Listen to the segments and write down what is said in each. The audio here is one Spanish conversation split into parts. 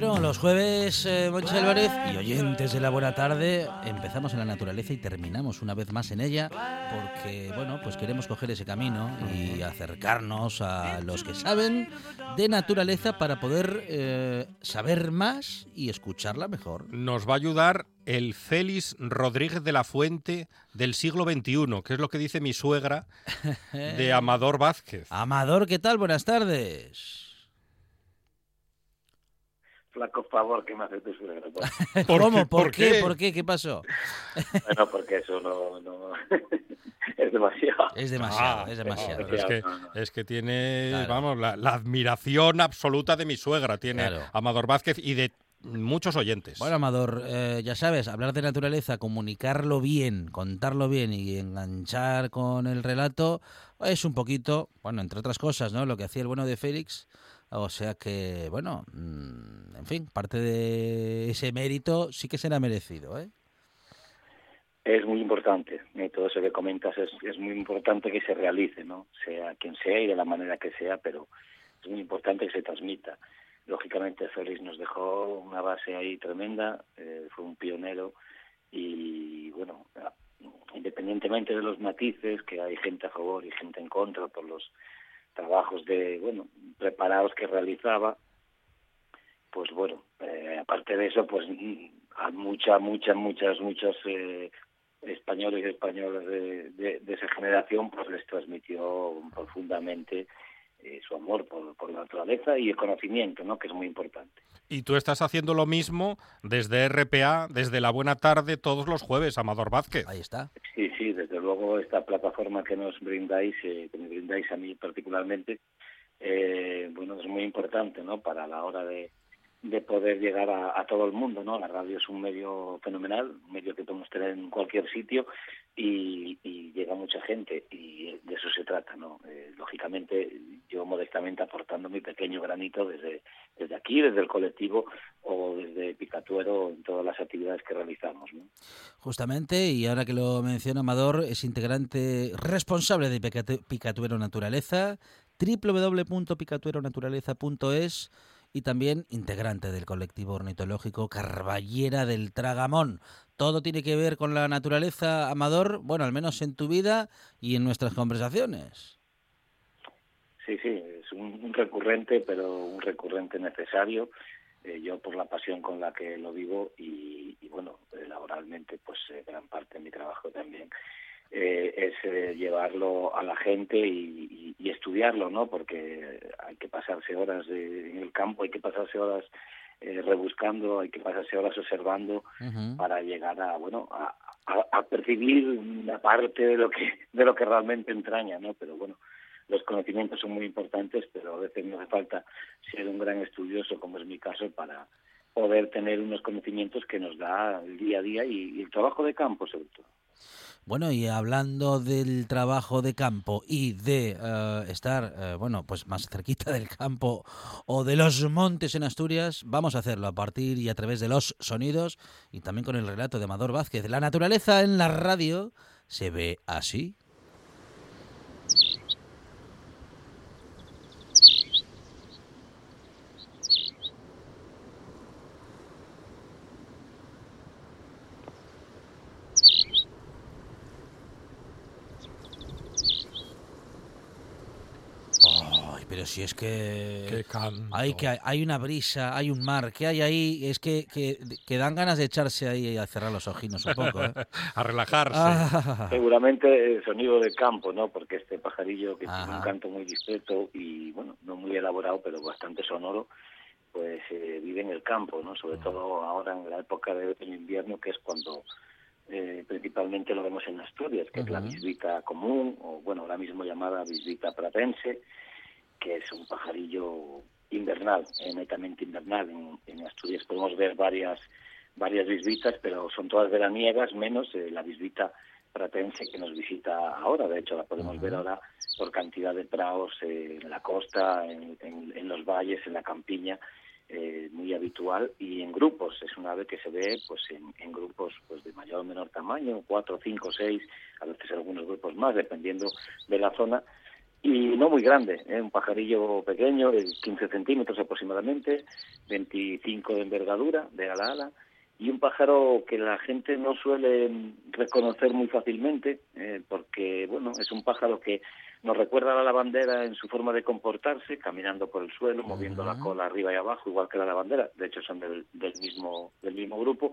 Bueno, los jueves, eh, Monchi Álvarez y oyentes de la buena tarde, empezamos en la naturaleza y terminamos una vez más en ella, porque, bueno, pues queremos coger ese camino y acercarnos a los que saben de naturaleza para poder eh, saber más y escucharla mejor. Nos va a ayudar el Félix Rodríguez de la Fuente del siglo XXI, que es lo que dice mi suegra de Amador Vázquez. Amador, ¿qué tal? Buenas tardes. Flaco favor que me hace tu suegra. ¿Por ¿Cómo? ¿Por, ¿Por qué? qué? ¿Por qué? ¿Qué pasó? Bueno, porque eso no, no es demasiado. Es demasiado, Ah, es demasiado. Es que, es que tiene, Claro. vamos, la, la admiración absoluta de mi suegra, tiene Claro. Amador Vázquez y de muchos oyentes. Bueno, Amador, eh, ya sabes, hablar de naturaleza, comunicarlo bien, contarlo bien y enganchar con el relato es un poquito, bueno, entre otras cosas, ¿no? Lo que hacía el bueno de Félix. O sea que, bueno, mm, en fin, parte de ese mérito sí que será merecido, ¿eh? Es muy importante, todo eso que comentas es, es muy importante que se realice, ¿no? Sea quien sea y de la manera que sea, pero es muy importante que se transmita. Lógicamente Félix nos dejó una base ahí tremenda, eh, fue un pionero y bueno, independientemente de los matices, que hay gente a favor y gente en contra por los trabajos de, bueno, preparados que realizaba, pues bueno, eh, aparte de eso, pues mm, a muchas, muchas, muchas, muchos eh, españoles y españolas de, de, de esa generación, pues les transmitió profundamente eh, su amor por, por la naturaleza y el conocimiento, ¿no? Que es muy importante. Y tú estás haciendo lo mismo desde RPA, desde la buena tarde, todos los jueves, Amador Vázquez. Ahí está. Sí, sí, desde luego esta plataforma que nos brindáis, eh, que me brindáis a mí particularmente, eh, bueno, es muy importante, ¿no? Para la hora de, de poder llegar a, a todo el mundo, ¿no? La radio es un medio fenomenal, un medio que podemos tener en cualquier sitio y, y llega mucha gente y de eso se trata, ¿no? Eh, lógicamente, yo modestamente aportando mi pequeño granito desde, desde aquí, desde el colectivo o desde Picatuero en todas las actividades que realizamos, ¿no? Justamente, y ahora que lo menciona Amador, es integrante responsable de Picatu- Picatuero Naturaleza, www.picatueronaturaleza.es y también integrante del colectivo ornitológico Carballera del Tragamón. Todo tiene que ver con la naturaleza, Amador, bueno, al menos en tu vida y en nuestras conversaciones. Sí, sí, es un, un recurrente, pero un recurrente necesario. Eh, yo por la pasión con la que lo vivo y, y bueno, eh, laboralmente, pues eh, gran parte de mi trabajo también eh, es llevarlo a la gente y, y- y estudiarlo, ¿no? Porque hay que pasarse horas de- en el campo, hay que pasarse horas eh, rebuscando, hay que pasarse horas observando para llegar a bueno a, a- a percibir una parte de lo que de lo que realmente entraña no pero bueno los conocimientos son muy importantes pero a veces no hace falta ser un gran estudioso como es mi caso para poder tener unos conocimientos que nos da el día a día y, el trabajo de campo sobre todo Bueno, y hablando del trabajo de campo y de eh, estar, eh, bueno, pues más cerquita del campo o de los montes en Asturias, vamos a hacerlo a partir y a través de los sonidos y también con el relato de Amador Vázquez. La naturaleza en la radio se ve así. Pero si es que Qué canto. hay que hay una brisa, hay un mar, ¿qué hay ahí? Es que, que, que dan ganas de echarse ahí a cerrar los ojinos un poco. ¿eh? A relajarse. Ah, Seguramente el sonido de campo, ¿no? Porque este pajarillo que tiene un canto muy discreto y, bueno, no muy elaborado, pero bastante sonoro, pues eh, vive en el campo, ¿no? Sobre todo ahora en la época de otoño-invierno, que es cuando eh, principalmente lo vemos en Asturias, que es la Ujú. bisbita común, o bueno, ahora mismo llamada bisbita pratense, que es un pajarillo invernal, eh, netamente invernal. En, en Asturias podemos ver varias varias bisbitas, pero son todas veraniegas, menos eh, la bisbita pratense que nos visita ahora. De hecho, la podemos ver ahora por cantidad de praos eh, en la costa, en, en- en los valles, en la campiña, muy habitual y en grupos. Es una ave que se ve pues en, en grupos pues de mayor o menor tamaño, cuatro, cinco, seis, a veces algunos grupos más, dependiendo de la zona. Y no muy grande, ¿eh? un pajarillo pequeño, de 15 centímetros aproximadamente, 25 de envergadura, de ala a ala, y un pájaro que la gente no suele reconocer muy fácilmente, eh, porque bueno, es un pájaro que nos recuerda a la lavandera en su forma de comportarse, caminando por el suelo, moviendo la cola arriba y abajo, igual que la lavandera. De hecho, son del, del mismo del mismo grupo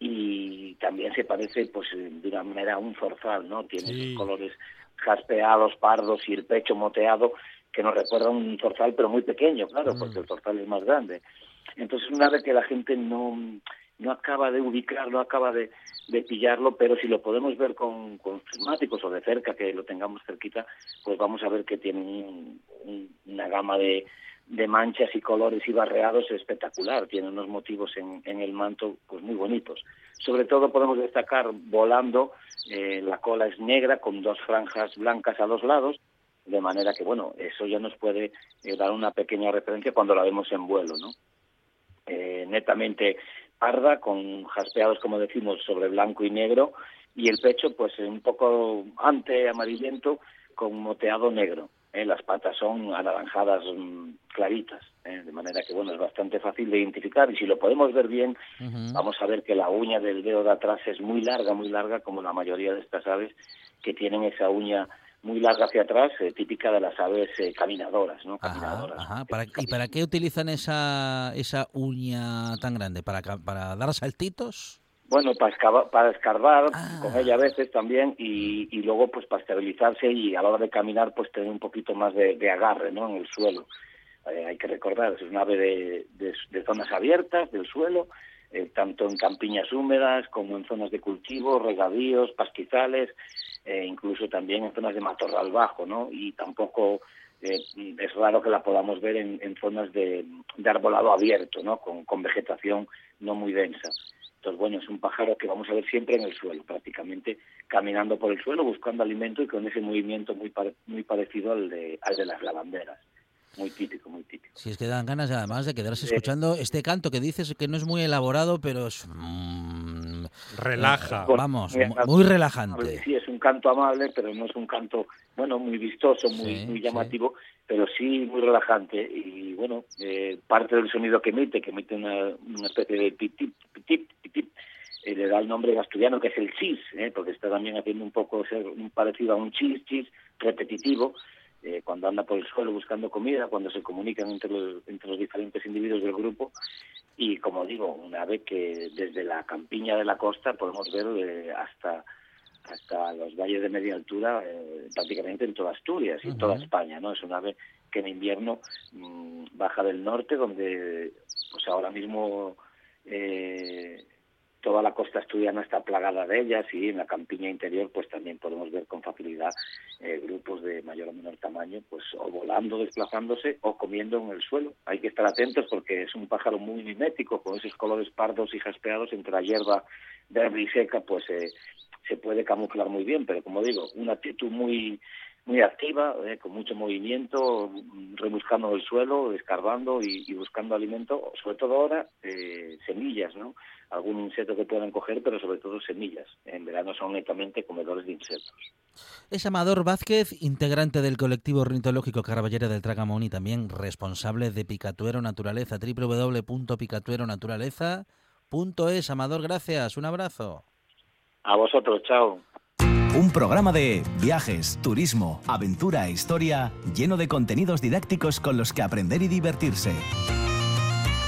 y también se parece, pues, de una manera a un zorzal, ¿no? Tiene Sí. colores jaspeados, pardos y el pecho moteado que nos recuerda a un zorzal, pero muy pequeño, claro, porque el zorzal es más grande. Entonces, una vez que la gente no no acaba de ubicar, no acaba de, de pillarlo, pero si lo podemos ver con, con prismáticos o de cerca, que lo tengamos cerquita, pues vamos a ver que tiene un- un- una gama de, de manchas y colores y barreados espectacular. Tiene unos motivos en, el manto pues muy bonitos. Sobre todo podemos destacar volando, eh, la cola es negra con dos franjas blancas a los lados, de manera que, bueno, eso ya nos puede eh, dar una pequeña referencia cuando la vemos en vuelo, ¿no? eh, netamente parda, con jaspeados, como decimos, sobre blanco y negro, y el pecho, pues un poco ante amarillento, con moteado negro. ¿Eh? Las patas son anaranjadas mm, claritas, ¿eh? de manera que, bueno, es bastante fácil de identificar, y si lo podemos ver bien, vamos a ver que la uña del dedo de atrás es muy larga, muy larga, como la mayoría de estas aves que tienen esa uña muy larga hacia atrás, eh, típica de las aves eh, caminadoras, ¿no? Caminadoras. ajá. ¿Para- ¿Y para qué utilizan esa, esa uña tan grande? ¿Para, para dar saltitos? Bueno, para, escava- para escarbar Ah. con ella a veces también y, y luego pues para estabilizarse y a la hora de caminar pues tener un poquito más de, de agarre ¿no? en el suelo. Eh, hay que recordar, es una ave de, de- de zonas abiertas del suelo, eh, tanto en campiñas húmedas como en zonas de cultivo, regadíos, pastizales, eh, incluso también en zonas de matorral bajo, ¿no? Y tampoco eh, es raro que la podamos ver en, en zonas de, de arbolado abierto, ¿no? Con, con vegetación no muy densa. Entonces, bueno, es un pájaro que vamos a ver siempre en el suelo, prácticamente caminando por el suelo, buscando alimento y con ese movimiento muy pare- muy parecido al de, al de las lavanderas. Muy típico, muy típico. Si es que dan ganas además de quedarse escuchando este canto que dices que no es muy elaborado, pero es... Relaja. eh, vamos, Muy relajante. Sí, es un canto amable, pero no es un canto, bueno, muy vistoso, muy, Sí, muy sí. llamativo, pero sí muy relajante. Y bueno, eh, parte del sonido que emite, que emite una, una especie de pitip, pitip, pitip, eh, le da el nombre asturiano, que es el chis, eh, porque está también haciendo un poco ser un parecido a un chis, chis, repetitivo, eh, cuando anda por el suelo buscando comida, cuando se comunican entre los, entre los diferentes individuos del grupo. Y como digo, una ave que desde la campiña de la costa podemos ver eh, hasta hasta los valles de media altura, eh, prácticamente en toda Asturias y en toda. España, ¿no? Es un ave que en invierno mm, baja del norte, donde pues ahora mismo eh, toda la costa asturiana está plagada de ellas y en la campiña interior pues también podemos ver con facilidad eh, grupos de mayor o menor tamaño pues o volando, desplazándose o comiendo en el suelo. Hay que estar atentos porque es un pájaro muy mimético con esos colores pardos y jaspeados entre la hierba verde y seca pues eh, se puede camuflar muy bien, pero como digo, una actitud muy muy activa, eh, con mucho movimiento, rebuscando el suelo, escarbando y, y buscando alimento, sobre todo ahora eh, semillas, ¿no? Algún insecto que puedan coger, pero sobre todo semillas. En verano son netamente comedores de insectos. Es Amador Vázquez, integrante del colectivo ornitológico Caraballera del Tragamón y también responsable de Picatuero Naturaleza, www.picatueronaturaleza.es. Amador, gracias, un abrazo. A vosotros, chao. Un programa de viajes, turismo, aventura e historia lleno de contenidos didácticos con los que aprender y divertirse.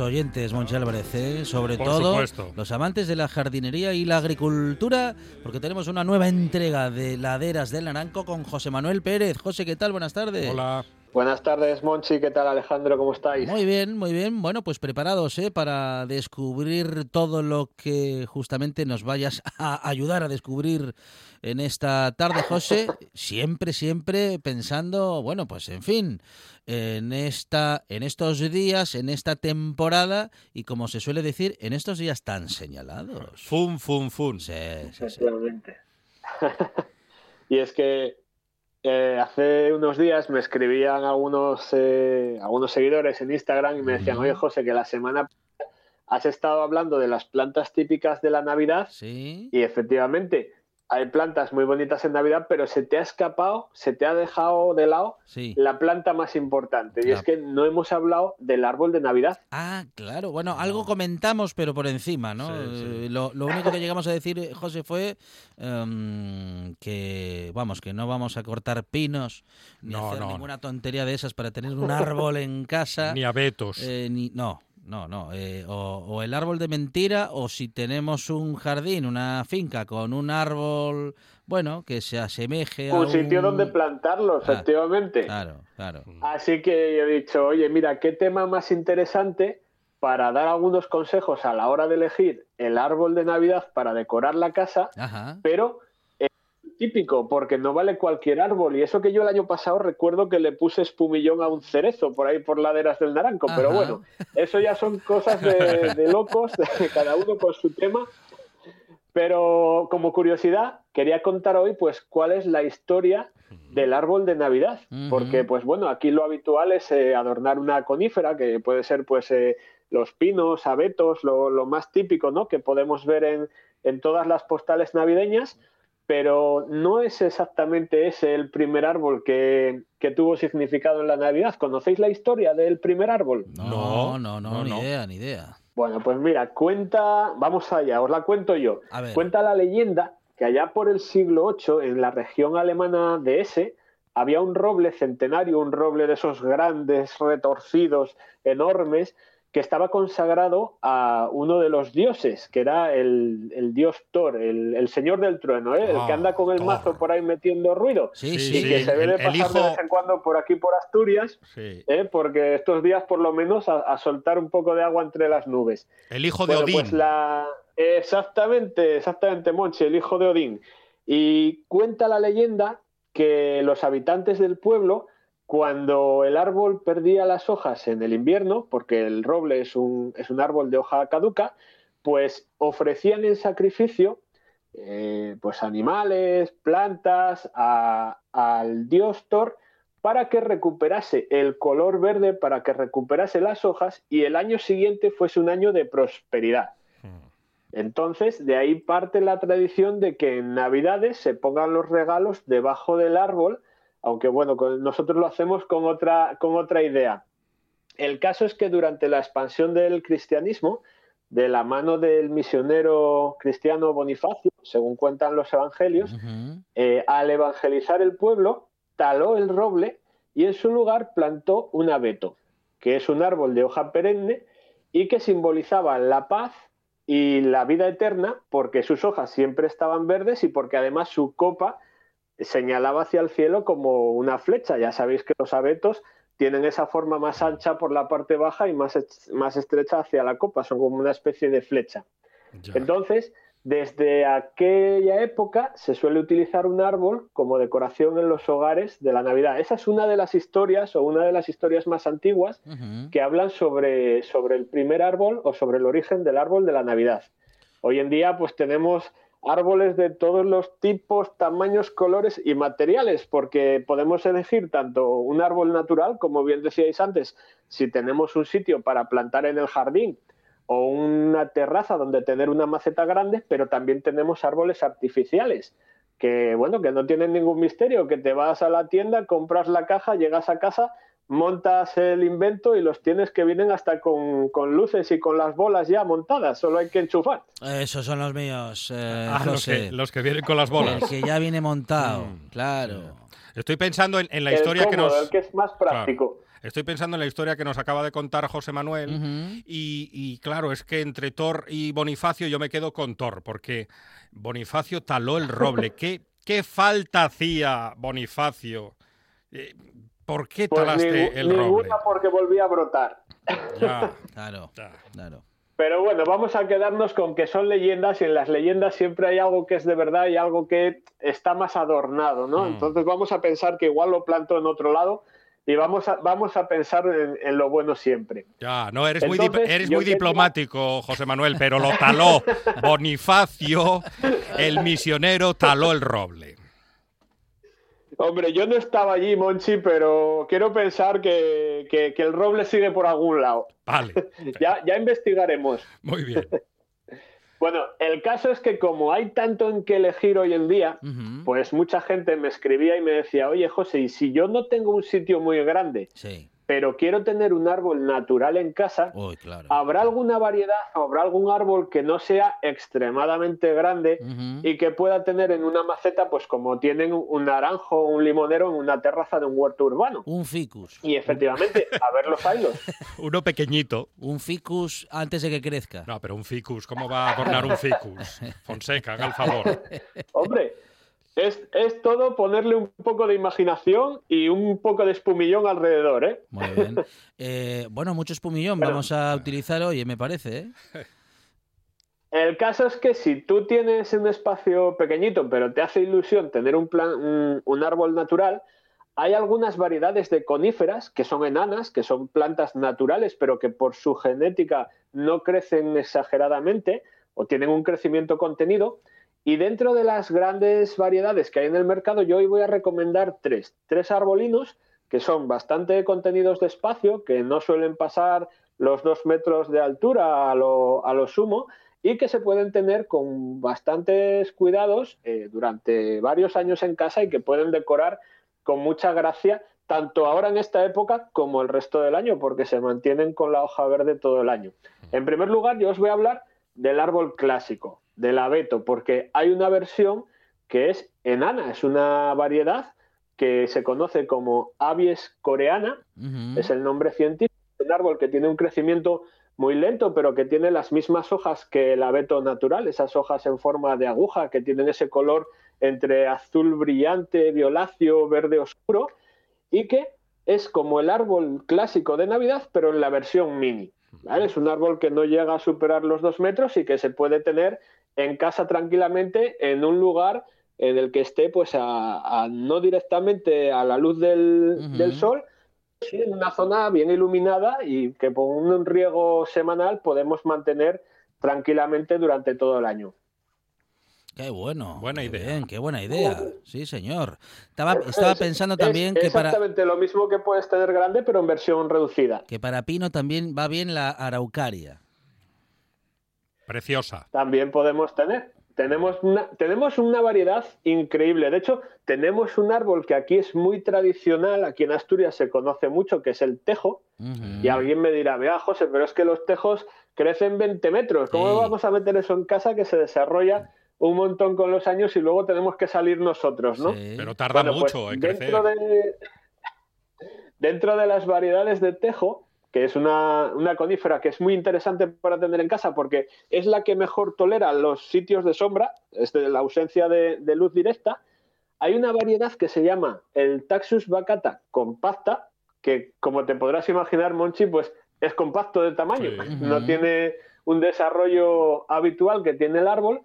Oyentes, Monchi Álvarez, ¿eh? sobre Por todo supuesto. los amantes de la jardinería y la agricultura, porque tenemos una nueva entrega de Laderas del Naranco con José Manuel Pérez. José, ¿qué tal? Buenas tardes. Hola. Buenas tardes, Monchi. ¿Qué tal, Alejandro? ¿Cómo estáis? Muy bien, muy bien. Bueno, pues preparados ¿eh? para descubrir todo lo que justamente nos vayas a ayudar a descubrir en esta tarde, José. Siempre, siempre pensando, bueno, pues en fin, en esta, en estos días, en esta temporada y como se suele decir, en estos días tan señalados. Fun, fun, fun. Sí, sí, y es que eh, hace unos días me escribían algunos, eh, algunos seguidores en Instagram y me decían, oye, José, que la semana has estado hablando de las plantas típicas de la Navidad Sí. y efectivamente hay plantas muy bonitas en Navidad, pero se te ha escapado, se te ha dejado de lado Sí. la planta más importante. Y es que no hemos hablado del árbol de Navidad. Ah, claro. Bueno, algo comentamos, pero por encima, ¿no? Sí, sí. Eh, Lo, lo único que llegamos a decir, eh, José, fue em, que, vamos, que no vamos a cortar pinos ni No, hacer no, ninguna tontería de esas para tener un árbol en casa. Ni abetos. Eh, ni- no, no, no. eh, o, o el árbol de mentira, o si tenemos un jardín, una finca con un árbol, bueno, que se asemeje a Un sitio un- donde plantarlo, efectivamente. Claro, claro. Así que yo he dicho, oye, mira, qué tema más interesante para dar algunos consejos a la hora de elegir el árbol de Navidad para decorar la casa, Ajá. pero típico, porque no vale cualquier árbol. Y eso que yo el año pasado recuerdo que le puse espumillón a un cerezo por ahí por laderas del Naranco, pero bueno, eso ya son cosas de, de locos, de cada uno con su tema. Pero como curiosidad, quería contar hoy pues cuál es la historia del árbol de Navidad, porque pues bueno, aquí lo habitual es eh, adornar una conífera, que puede ser pues eh, los pinos, abetos, lo, lo más típico, ¿no? Que podemos ver en, en todas las postales navideñas, pero no es exactamente ese el primer árbol que, que tuvo significado en la Navidad. ¿Conocéis la historia del primer árbol? No, No, no, no, no, ni no. idea, ni idea. Bueno, pues mira, cuenta, vamos allá, os la cuento yo. A ver. Cuenta la leyenda que allá por el siglo VIII, en la región alemana de Hesse, había un roble centenario, un roble de esos grandes, retorcidos, enormes, que estaba consagrado a uno de los dioses, que era el, el dios Thor, el, el señor del trueno, ¿eh? el Ah, que anda con el Thor. mazo por ahí metiendo ruido. Sí, Sí, sí. Y que se ve de pasar de vez en cuando por aquí, por Asturias, Sí. ¿eh? porque estos días por lo menos a, a soltar un poco de agua entre las nubes. El hijo de Bueno, Odín. pues la... Exactamente, exactamente, Monchi, el hijo de Odín. Y cuenta la leyenda que los habitantes del pueblo, cuando el árbol perdía las hojas en el invierno, porque el roble es un, es un árbol de hoja caduca, pues ofrecían en sacrificio eh, pues animales, plantas a- al dios Thor para que recuperase el color verde, para que recuperase las hojas y el año siguiente fuese un año de prosperidad. Entonces, de ahí parte la tradición de que en Navidades se pongan los regalos debajo del árbol, aunque bueno, con- nosotros lo hacemos con otra, con otra idea. el caso es que durante la expansión del cristianismo, de la mano del misionero cristiano Bonifacio, según cuentan los evangelios, eh, al evangelizar el pueblo, taló el roble y en su lugar plantó un abeto, que es un árbol de hoja perenne y que simbolizaba la paz y la vida eterna porque sus hojas siempre estaban verdes y porque además su copa señalaba hacia el cielo como una flecha. Ya sabéis que los abetos tienen esa forma más ancha por la parte baja y más, más estrecha hacia la copa, son como una especie de flecha. Ya. Entonces, desde aquella época se suele utilizar un árbol como decoración en los hogares de la Navidad. Esa es una de las historias o una de las historias más antiguas que hablan sobre, sobre el primer árbol o sobre el origen del árbol de la Navidad. Hoy en día pues tenemos árboles de todos los tipos, tamaños, colores y materiales, porque podemos elegir tanto un árbol natural, como bien decíais antes, si tenemos un sitio para plantar en el jardín o una terraza donde tener una maceta grande, pero también tenemos árboles artificiales que bueno, que no tienen ningún misterio, que te vas a la tienda, compras la caja, llegas a casa, montas el invento y los tienes que vienen hasta con, con luces y con las bolas ya montadas, solo hay que enchufar. Esos son los míos, eh, Ah, los José. que, los que vienen con las bolas. El que ya viene montado, Mm. claro. Estoy pensando en, en la el historia que nos... el que es más práctico. Estoy pensando en la historia que nos acaba de contar José Manuel. Y claro, es que entre Thor y Bonifacio yo me quedo con Thor, porque Bonifacio taló el roble. ¿Qué, qué falta hacía Bonifacio? Eh, ¿Por qué Pues talaste ningú- el roble? ninguna porque volvía a brotar. Ya, Claro, ya. claro. Pero bueno, vamos a quedarnos con que son leyendas y en las leyendas siempre hay algo que es de verdad y algo que está más adornado, ¿no? Mm. Entonces vamos a pensar que igual lo planto en otro lado y vamos a, vamos a pensar en, en lo bueno siempre. Ya, no, eres muy, dip- Entonces, eres yo muy diplomático, José Manuel, pero lo taló. Bonifacio, el misionero, taló el roble. Hombre, yo no estaba allí, Monchi, pero quiero pensar que, que- que el roble sigue por algún lado. Vale, Ya, ya investigaremos. muy bien. Bueno, el caso es que como hay tanto en que elegir hoy en día, pues mucha gente me escribía y me decía, oye José, y si yo no tengo un sitio muy grande, Sí. Pero quiero tener un árbol natural en casa, Uy, claro. ¿habrá alguna variedad o habrá algún árbol que no sea extremadamente grande y que pueda tener en una maceta, pues como tienen un naranjo o un limonero en una terraza de un huerto urbano? Un ficus. Y efectivamente, a ver los hilos. Uno pequeñito. Un ficus antes de que crezca. No, pero un ficus, ¿cómo va a adornar un ficus? Fonseca, haga el favor. Hombre, es, es todo ponerle un poco de imaginación y un poco de espumillón alrededor, ¿eh? Muy bien. Eh, bueno, mucho espumillón Pero- vamos a utilizar hoy, me parece. ¿eh? El caso es que si tú tienes un espacio pequeñito, pero te hace ilusión tener un, plan, un, un árbol natural, hay algunas variedades de coníferas que son enanas, que son plantas naturales, pero que por su genética no crecen exageradamente o tienen un crecimiento contenido. Y dentro de las grandes variedades que hay en el mercado, yo hoy voy a recomendar tres. Tres arbolinos que son bastante contenidos de espacio, que no suelen pasar los dos metros de altura a lo, a lo sumo, y que se pueden tener con bastantes cuidados eh, durante varios años en casa y que pueden decorar con mucha gracia, tanto ahora en esta época como el resto del año, porque se mantienen con la hoja verde todo el año. En primer lugar, yo os voy a hablar del árbol clásico, del abeto, porque hay una versión que es enana, es una variedad que se conoce como Abies coreana, es el nombre científico, un árbol que tiene un crecimiento muy lento, pero que tiene las mismas hojas que el abeto natural, esas hojas en forma de aguja que tienen ese color entre azul brillante, violáceo, verde oscuro, y que es como el árbol clásico de Navidad, pero en la versión mini. ¿vale? Es un árbol que no llega a superar los dos metros y que se puede tener en casa tranquilamente en un lugar en el que esté pues a, a- no directamente a la luz del, del sol, sí, en una zona bien iluminada y que con un riego semanal podemos mantener tranquilamente durante todo el año. Qué bueno. Buena qué idea. bien, qué buena idea. Sí, señor. Estaba, estaba Es- pensando es también que para, exactamente lo mismo que puedes tener grande, pero en versión reducida. que para Pino también va bien la araucaria. Preciosa. También podemos tener. Tenemos una, tenemos una variedad increíble. De hecho, tenemos un árbol que aquí es muy tradicional, aquí en Asturias se conoce mucho, que es el tejo. Y alguien me dirá, vea, José, pero es que los tejos crecen 20 metros. ¿Cómo Sí. vamos a meter eso en casa que se desarrolla un montón con los años y luego tenemos que salir nosotros, ¿no? Sí. Pero tarda Bueno, pues, mucho en crecer. dentro de, dentro de las variedades de tejo, que es una, una conífera que es muy interesante para tener en casa porque es la que mejor tolera los sitios de sombra, es de la ausencia de, de luz directa, hay una variedad que se llama el Taxus baccata compacta, que como te podrás imaginar, Monchi, pues es compacto de tamaño, Sí. no tiene un desarrollo habitual que tiene el árbol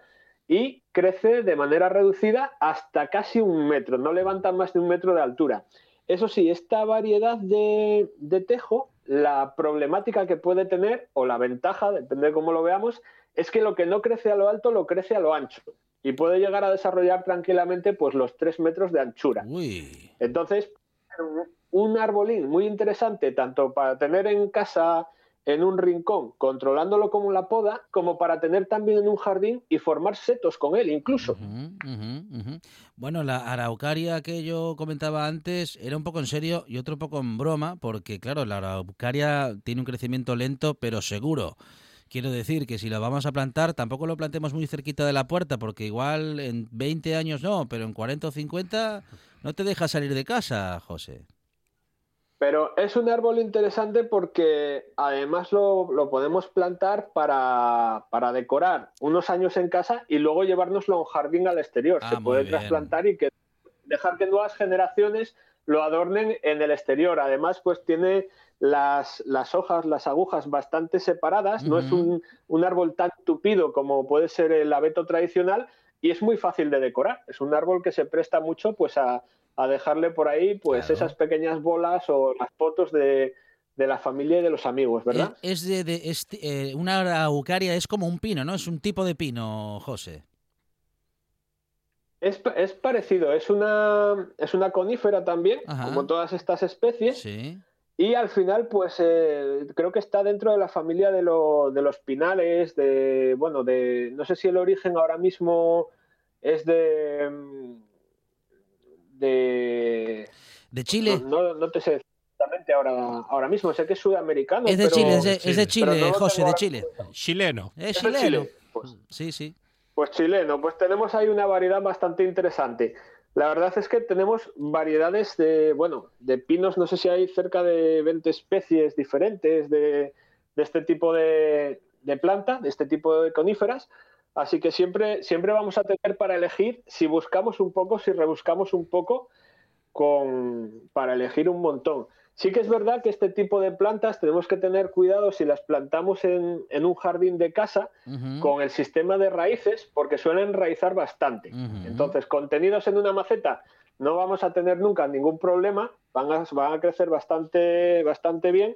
y crece de manera reducida hasta casi un metro, no levanta más de un metro de altura. Eso sí, esta variedad de, de tejo, la problemática que puede tener, o la ventaja, depende de cómo lo veamos, es que lo que no crece a lo alto lo crece a lo ancho y puede llegar a desarrollar tranquilamente pues los tres metros de anchura. Uy. Entonces, un arbolín muy interesante tanto para tener en casa en un rincón, controlándolo como la poda, como para tener también en un jardín y formar setos con él incluso. Bueno, la araucaria que yo comentaba antes era un poco en serio y otro poco en broma, porque claro, la araucaria tiene un crecimiento lento pero seguro. Quiero decir que si la vamos a plantar, tampoco lo plantemos muy cerquita de la puerta, porque igual en 20 años no, pero en 40 o 50 no te deja salir de casa, José. Pero es un árbol interesante porque además lo, lo podemos plantar para, para decorar unos años en casa y luego llevárnoslo a un jardín al exterior. Ah, Se puede bien. trasplantar y que dejar que nuevas generaciones lo adornen en el exterior. Además, pues tiene las, las hojas, las agujas bastante separadas. No es un, un árbol tan tupido como puede ser el abeto tradicional y es muy fácil de decorar. Es un árbol que se presta mucho pues a, a dejarle por ahí pues Claro. esas pequeñas bolas o las fotos de, de la familia y de los amigos, ¿verdad? Es, de, de- es, eh, una araucaria es como un pino, ¿no? Es un tipo de pino, José. Es, es parecido, es una, es una conífera también, Ajá. como todas estas especies, Sí. y al final, pues eh, creo que está dentro de la familia de, lo- de los pinales, de, bueno, de, no sé si el origen ahora mismo es de, mm, de, De Chile. no, no- no te sé exactamente ahora, ahora mismo, sé que es sudamericano, Es de pero- Chile, es de, es de Chile. No José, de Chile. Chileno. Es ¿Es de chileno. Chile? Pues, Sí, sí. Pues chileno, pues tenemos ahí una variedad bastante interesante. La verdad es que tenemos variedades de, bueno, de pinos, no sé si hay cerca de 20 especies diferentes de, de este tipo de, de planta, de este tipo de coníferas. Así que siempre, siempre vamos a tener para elegir, si buscamos un poco, si rebuscamos un poco, con, para elegir un montón. Sí que es verdad que este tipo de plantas tenemos que tener cuidado si las plantamos en, en un jardín de casa, con el sistema de raíces porque suelen raizar bastante. Entonces, contenidos en una maceta no vamos a tener nunca ningún problema, van a, van a crecer bastante, bastante bien,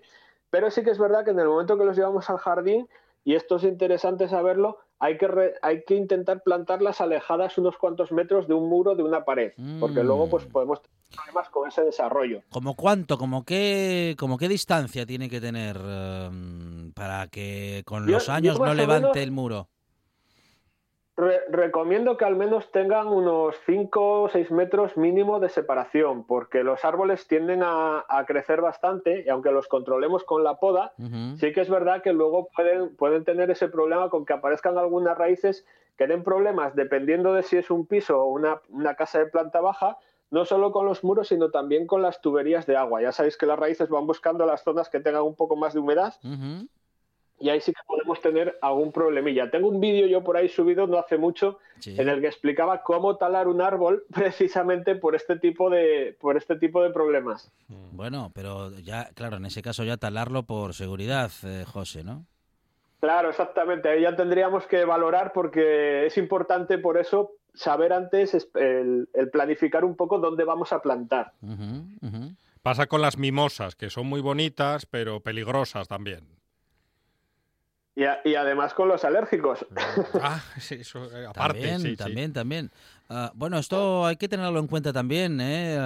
pero sí que es verdad que en el momento que los llevamos al jardín, y esto es interesante saberlo, hay que, re- hay que intentar plantarlas alejadas unos cuantos metros de un muro, de una pared, porque Mm. luego pues podemos tener problemas con ese desarrollo. ¿Como cuánto? ¿Como qué, como qué distancia tiene que tener em, para que con Yo- los años no levante menos- el muro? Re- recomiendo que al menos tengan unos 5 o 6 metros mínimo de separación, porque los árboles tienden a, a crecer bastante y aunque los controlemos con la poda, sí que es verdad que luego pueden, pueden tener ese problema con que aparezcan algunas raíces que den problemas dependiendo de si es un piso o una, una casa de planta baja, no solo con los muros, sino también con las tuberías de agua. Ya sabéis que las raíces van buscando las zonas que tengan un poco más de humedad. Y ahí sí que podemos tener algún problemilla. Tengo un vídeo yo por ahí subido no hace mucho Sí. en el que explicaba cómo talar un árbol precisamente por este tipo de por este tipo de problemas. Bueno, pero ya, claro, en ese caso ya talarlo por seguridad, eh, José, ¿no? Claro, exactamente. Ahí ya tendríamos que valorar porque es importante por eso saber antes es- el, el planificar un poco dónde vamos a plantar. Pasa con las mimosas, que son muy bonitas, pero peligrosas también. Y, a- y además con los alérgicos. Ah, sí, eso, eh, aparte, También, sí, sí. también, también. Ah, bueno, esto hay que tenerlo en cuenta también, ¿eh?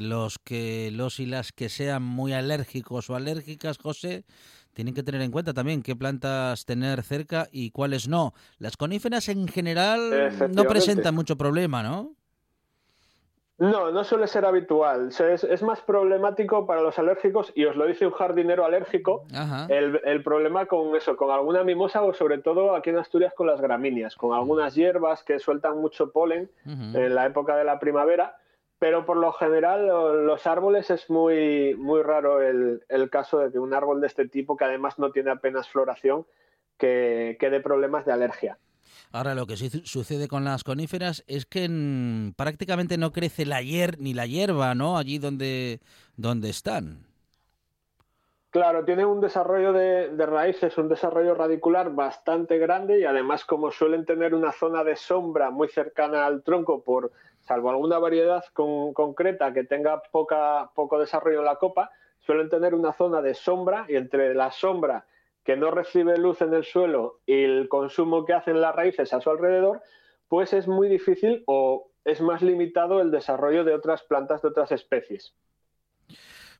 Los que los y las que sean muy alérgicos o alérgicas, José, tienen que tener en cuenta también qué plantas tener cerca y cuáles no. Las coníferas en general no presentan mucho problema, ¿no? No, no suele ser habitual. Es, es más problemático para los alérgicos, y os lo dice un jardinero alérgico, el, el problema con eso, con alguna mimosa o sobre todo aquí en Asturias con las gramíneas, con algunas hierbas que sueltan mucho polen en la época de la primavera, pero por lo general lo- los árboles es muy, muy raro el, el caso de que un árbol de este tipo, que además no tiene apenas floración, que, que dé problemas de alergia. Ahora lo que sí su- sucede con las coníferas es que mm, prácticamente no crece la hier ni la hierba, ¿no? Allí donde, donde están. Claro, tiene un desarrollo de, de raíces, un desarrollo radicular bastante grande y además como suelen tener una zona de sombra muy cercana al tronco, por salvo alguna variedad con- concreta que tenga poca, poco desarrollo en la copa, suelen tener una zona de sombra y entre la sombra que no recibe luz en el suelo y el consumo que hacen las raíces a su alrededor, pues es muy difícil o es más limitado el desarrollo de otras plantas de otras especies.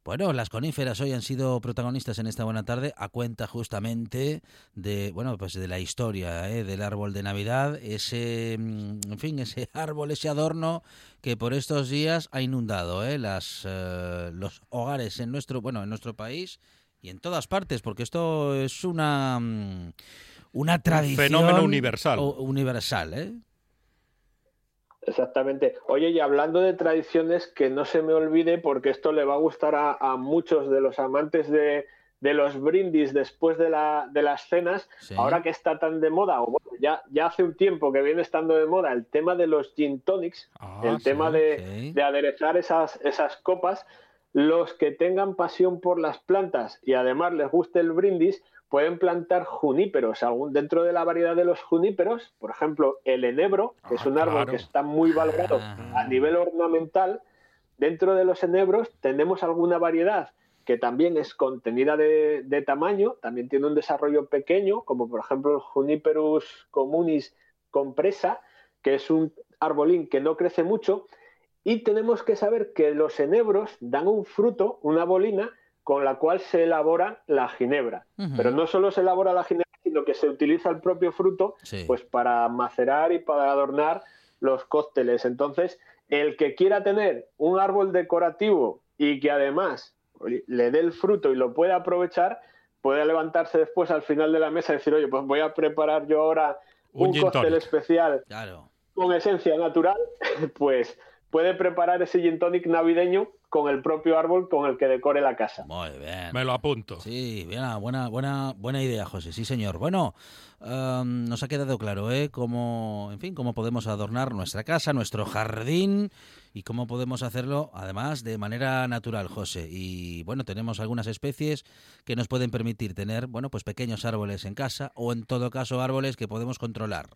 Bueno, las coníferas hoy han sido protagonistas en esta buena tarde a cuenta justamente de, bueno, pues de la historia ¿eh? del árbol de Navidad, ese, mm, en fin, ese árbol, ese adorno que por estos días ha inundado ¿eh? las, eh, los hogares en nuestro, bueno, en nuestro país y en todas partes, porque esto es una mm, una tradición fenómeno universal. universal, ¿eh? Exactamente. Oye, y hablando de tradiciones, que no se me olvide, porque esto le va a gustar a, a muchos de los amantes de, de los brindis después de, la, de las cenas, Sí. ahora que está tan de moda, o bueno, ya, ya hace un tiempo que viene estando de moda el tema de los gin tonics, Ah, el sí, tema de, sí. de aderezar esas, esas copas, los que tengan pasión por las plantas y además les guste el brindis, pueden plantar juníperos. Algún, dentro de la variedad de los juníperos, por ejemplo, el enebro, que Ah, es un árbol claro. que está muy valorado Ah. a nivel ornamental, dentro de los enebros tenemos alguna variedad que también es contenida de, de tamaño, también tiene un desarrollo pequeño, como por ejemplo el Juniperus communis compresa, que es un arbolín que no crece mucho, y tenemos que saber que los enebros dan un fruto, una bolina, con la cual se elabora la ginebra. Pero no solo se elabora la ginebra, sino que se utiliza el propio fruto Sí. pues para macerar y para adornar los cócteles. Entonces, el que quiera tener un árbol decorativo y que además le dé el fruto y lo pueda aprovechar, puede levantarse después al final de la mesa y decir, oye, pues voy a preparar yo ahora Un un, cóctel especial Claro. con esencia natural, pues puede preparar ese gin tonic navideño con el propio árbol con el que decore la casa. Muy bien. Me lo apunto. Sí, buena, buena, buena, buena idea, José. Sí, señor. Bueno, em, nos ha quedado claro, ¿eh? Cómo, en fin, cómo podemos adornar nuestra casa, nuestro jardín y cómo podemos hacerlo, además, de manera natural, José. Y bueno, tenemos algunas especies que nos pueden permitir tener, bueno, pues pequeños árboles en casa o, en todo caso, árboles que podemos controlar.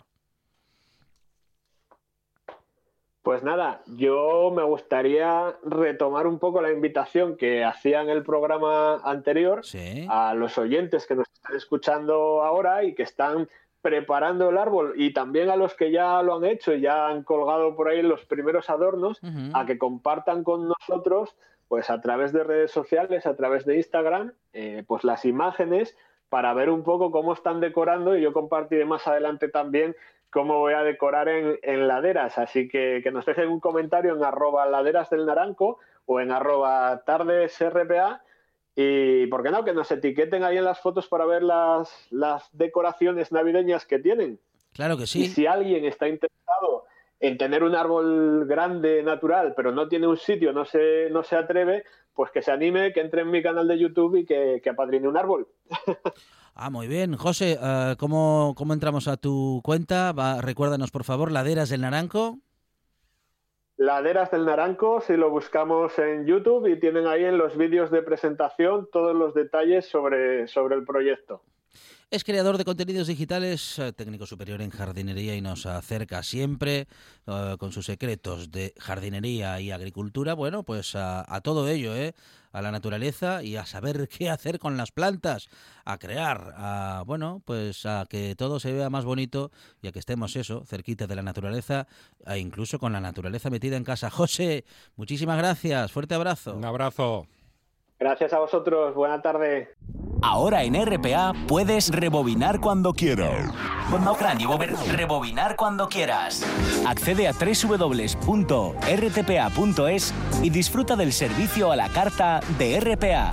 Pues nada, yo me gustaría retomar un poco la invitación que hacía en el programa anterior Sí. a los oyentes que nos están escuchando ahora y que están preparando el árbol y también a los que ya lo han hecho y ya han colgado por ahí los primeros adornos, a que compartan con nosotros, pues a través de redes sociales, a través de Instagram, eh, pues las imágenes para ver un poco cómo están decorando y yo compartiré más adelante también cómo voy a decorar en, en laderas. Así que que nos dejen un comentario en arroba laderas del naranco o en arroba tardesrpa y, ¿por qué no? Que nos etiqueten ahí en las fotos para ver las, las decoraciones navideñas que tienen. Claro que Y sí. si alguien está interesado en tener un árbol grande, natural, pero no tiene un sitio, no se, no se atreve, pues que se anime, que entre en mi canal de YouTube y que, que apadrine un árbol. Ah, muy bien. José, eh, ¿cómo, ¿cómo entramos a tu cuenta? Va, recuérdanos, por favor, Laderas del Naranco. Laderas del Naranco, si lo buscamos en YouTube y tienen ahí en los vídeos de presentación todos los detalles sobre, sobre el proyecto. Es creador de contenidos digitales, eh, técnico superior en jardinería y nos acerca siempre eh, con sus secretos de jardinería y agricultura, bueno, pues a, a todo ello, ¿eh? a la naturaleza y a saber qué hacer con las plantas, a crear, a, bueno, pues a que todo se vea más bonito y a que estemos eso, cerquita de la naturaleza e incluso con la naturaleza metida en casa. José, muchísimas gracias, fuerte abrazo. Un abrazo. Gracias a vosotros, buena tarde. Ahora en RPA puedes rebobinar cuando quieras. Rebobinar cuando quieras. Accede a www.rtpa.es y disfruta del servicio a la carta de RPA.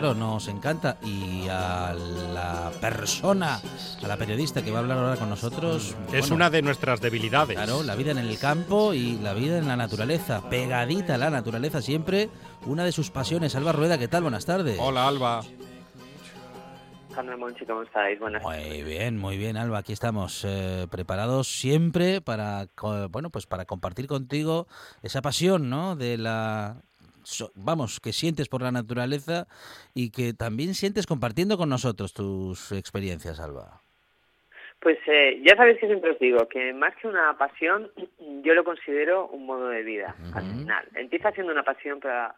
Claro, nos encanta. Y a la persona, a la periodista que va a hablar ahora con nosotros. Es bueno, una de nuestras debilidades. Claro, la vida en el campo y la vida en la naturaleza. Pegadita a la naturaleza siempre, una de sus pasiones. Alba Rueda, ¿qué tal? Buenas tardes. Hola, Alba. Monchi, ¿cómo estáis? Buenas Muy bien, muy bien, Alba. Aquí estamos eh, preparados siempre para, bueno, pues para compartir contigo esa pasión, ¿no? De la, so- vamos, que sientes por la naturaleza y que también sientes compartiendo con nosotros tus experiencias, Alba. Pues eh, ya sabéis que siempre os digo que más que una pasión, yo lo considero un modo de vida al final. Empieza siendo una pasión, pero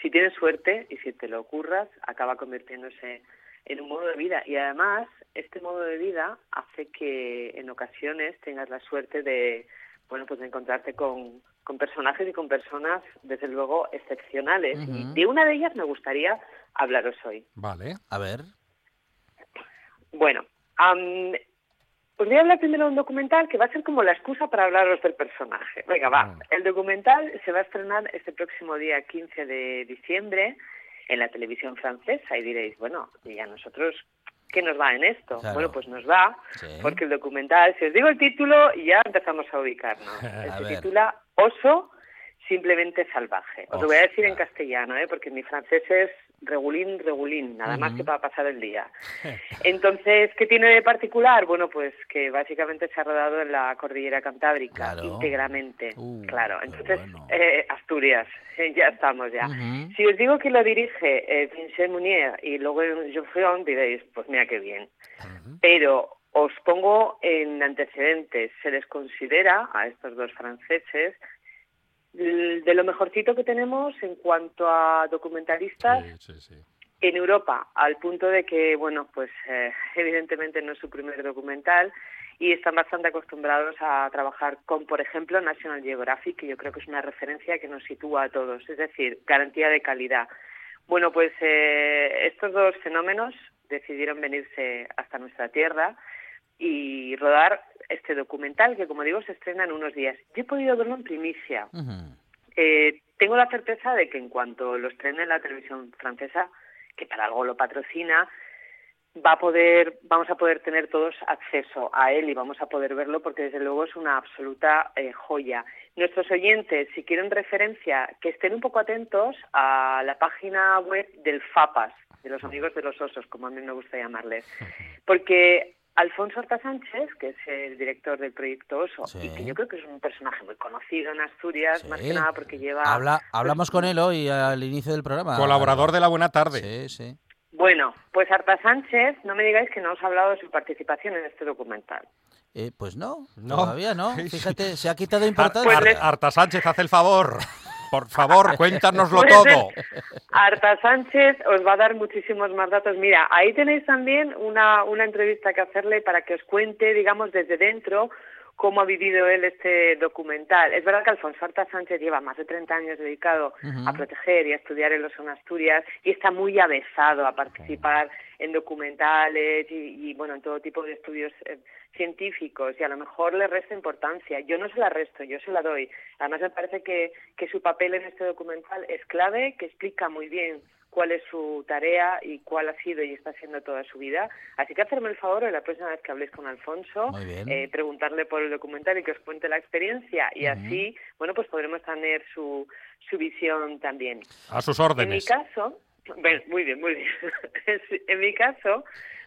si tienes suerte y si te lo ocurras, acaba convirtiéndose en un modo de vida. Y además, este modo de vida hace que en ocasiones tengas la suerte de, bueno, pues encontrarte con, con personajes y con personas, desde luego, excepcionales. Y de una de ellas me gustaría hablaros hoy. Vale. A ver. Bueno, am, os voy a hablar primero de un documental que va a ser como la excusa para hablaros del personaje. Venga, va. Mm. El documental se va a estrenar este próximo día 15 de diciembre en la televisión francesa y diréis, bueno, ¿y a nosotros qué nos va en esto? Claro. Bueno, pues nos va Sí. porque el documental, si os digo el título, ya empezamos a ubicarnos. A Se titula Oso simplemente salvaje. Os lo voy a decir en castellano, ¿eh? porque mi francés es regulín, regulín, nada más que para pasar el día. Entonces, ¿qué tiene de particular? Bueno, pues que básicamente se ha rodado en la cordillera cantábrica, Claro. íntegramente. Uh, claro, entonces, bueno. eh, Asturias, ya estamos ya. Si os digo que lo dirige eh, Vincent Munier y luego Geoffrion, diréis, pues mira qué bien. Pero os pongo en antecedentes. Se les considera a estos dos franceses de lo mejorcito que tenemos en cuanto a documentalistas Sí, sí, sí. en Europa, al punto de que, bueno, pues eh, evidentemente no es su primer documental y están bastante acostumbrados a trabajar con, por ejemplo, National Geographic, que yo creo que es una referencia que nos sitúa a todos, es decir, garantía de calidad. Bueno, pues eh, estos dos fenómenos decidieron venirse hasta nuestra tierra y rodar este documental que, como digo, se estrena en unos días. Yo he podido verlo en primicia. Eh, tengo la certeza de que en cuanto lo estrene la televisión francesa, que para algo lo patrocina, va a poder, vamos a poder tener todos acceso a él y vamos a poder verlo porque desde luego es una absoluta eh, joya. Nuestros oyentes, si quieren referencia, que estén un poco atentos a la página web del FAPAS, de los amigos de los osos, como a mí me gusta llamarles, porque Alfonso Horta Sánchez, que es el director del proyecto Oso, Sí. y que yo creo que es un personaje muy conocido en Asturias, Sí. más que nada porque lleva... Habla, hablamos con él hoy al inicio del programa. Colaborador de la Buena Tarde. Sí, sí. Bueno, pues Arta Sánchez, no me digáis que no os ha hablado de su participación en este documental. Eh, pues no, No. todavía no. Fíjate, se ha quitado Ar- importancia. Ar- Arta Sánchez, haz el favor. Por favor, cuéntanoslo Pues, todo. Arta Sánchez os va a dar muchísimos más datos. Mira, ahí tenéis también una, una entrevista que hacerle para que os cuente, digamos, desde dentro cómo ha vivido él este documental. Es verdad que Alfonso Arta Sánchez lleva más de 30 años dedicado a proteger y a estudiar el oso en Asturias y está muy avesado a participar en documentales y, y, bueno, en todo tipo de estudios eh, científicos y a lo mejor le resta importancia. Yo no se la resto, yo se la doy. Además me parece que, que su papel en este documental es clave, que explica muy bien cuál es su tarea y cuál ha sido y está siendo toda su vida. Así que hacerme el favor de la próxima vez que habléis con Alfonso, eh, preguntarle por el documental y que os cuente la experiencia y así, bueno, pues podremos tener su, su visión también. A sus En mi órdenes. caso, bueno, muy bien, muy bien. En mi caso,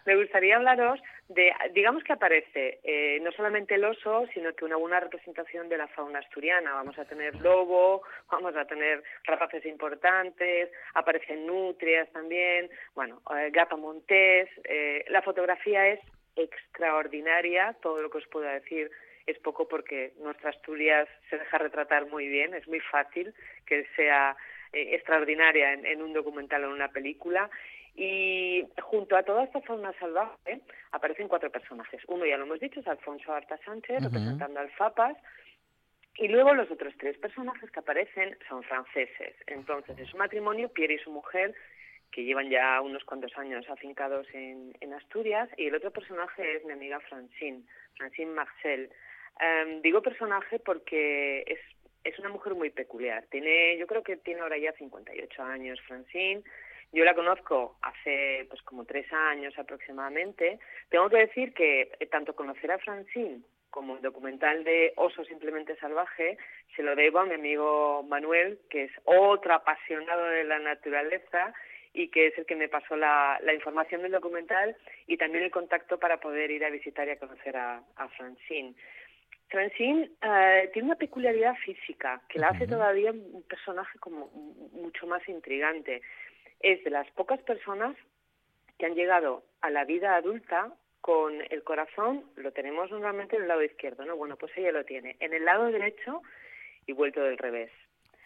me gustaría hablaros de, digamos que aparece eh, no solamente el oso, sino que una buena representación de la fauna asturiana. Vamos a tener lobo, vamos a tener rapaces importantes, aparecen nutrias también, bueno, eh, gata montés. eh, la fotografía es extraordinaria, todo lo que os puedo decir es poco porque nuestra Asturias se deja retratar muy bien, es muy fácil que sea eh, extraordinaria en, en un documental o en una película. Y junto a toda esta fauna salvaje aparecen cuatro personajes. Uno ya lo hemos dicho, es Alfonso Arta Sánchez, Ujú. representando al FAPAS. Y luego los otros tres personajes que aparecen son franceses. Entonces es un matrimonio, Pierre y su mujer, que llevan ya unos cuantos años afincados en, en Asturias. Y el otro personaje es mi amiga Francine, Francine Marcel. Em, digo personaje porque es, es una mujer muy peculiar. Tiene, yo creo que tiene ahora ya 58 años, Francine. Yo la conozco hace pues como tres años aproximadamente. Tengo que decir que eh, tanto conocer a Francine como el documental de Oso Simplemente Salvaje se lo debo a mi amigo Manuel, que es otro apasionado de la naturaleza y que es el que me pasó la, la información del documental y también el contacto para poder ir a visitar y a conocer a, a Francine. Francine eh, tiene una peculiaridad física que la hace todavía un personaje como mucho más intrigante. Es de las pocas personas que han llegado a la vida adulta con el corazón, lo tenemos normalmente en el lado izquierdo, ¿no? Bueno, pues ella lo tiene en el lado derecho y vuelto del revés.